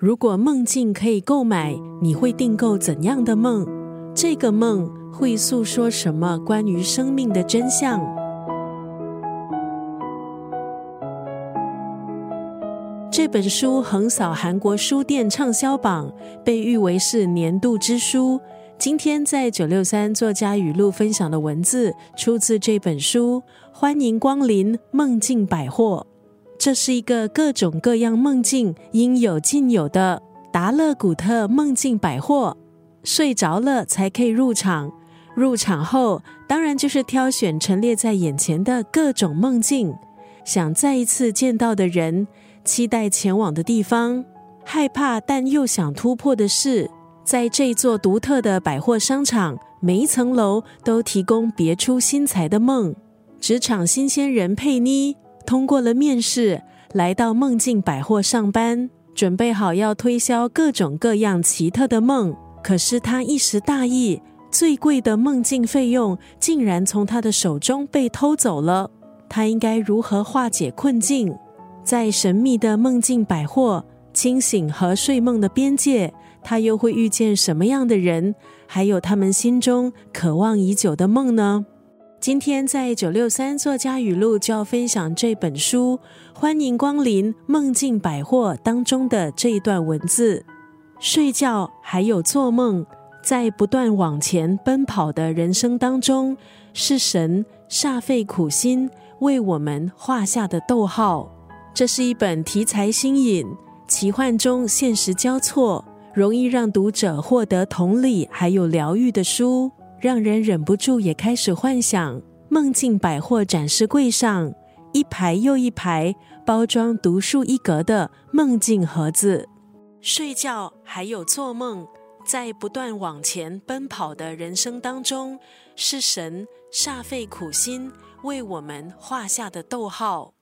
如果梦境可以购买，你会订购怎样的梦？这个梦会诉说什么关于生命的真相？这本书横扫韩国书店畅销榜，被誉为是年度之书。今天在九六三作家语录分享的文字，出自这本书。欢迎光临梦境百货。这是一个各种各样梦境应有尽有的达勒古特梦境百货。睡着了才可以入场，入场后当然就是挑选陈列在眼前的各种梦境。想再一次见到的人，期待前往的地方，害怕但又想突破的是，在这座独特的百货商场，每一层楼都提供别出心裁的梦。职场新鲜人佩妮。通过了面试，来到梦境百货上班，准备好要推销各种各样奇特的梦。可是他一时大意，最贵的梦境费用竟然从他的手中被偷走了。他应该如何化解困境？在神秘的梦境百货，清醒和睡梦的边界，他又会遇见什么样的人？还有他们心中渴望已久的梦呢？今天在九六三作家语录就要分享这本书，欢迎光临梦境百货当中的这一段文字。睡觉还有做梦，在不断往前奔跑的人生当中，是神煞费苦心为我们画下的逗号。这是一本题材新颖、奇幻中现实交错，容易让读者获得同理还有疗愈的书。让人忍不住也开始幻想，梦境百货展示柜上一排又一排包装独树一格的梦境盒子。睡觉还有做梦，在不断往前奔跑的人生当中，是神煞费苦心为我们画下的逗号。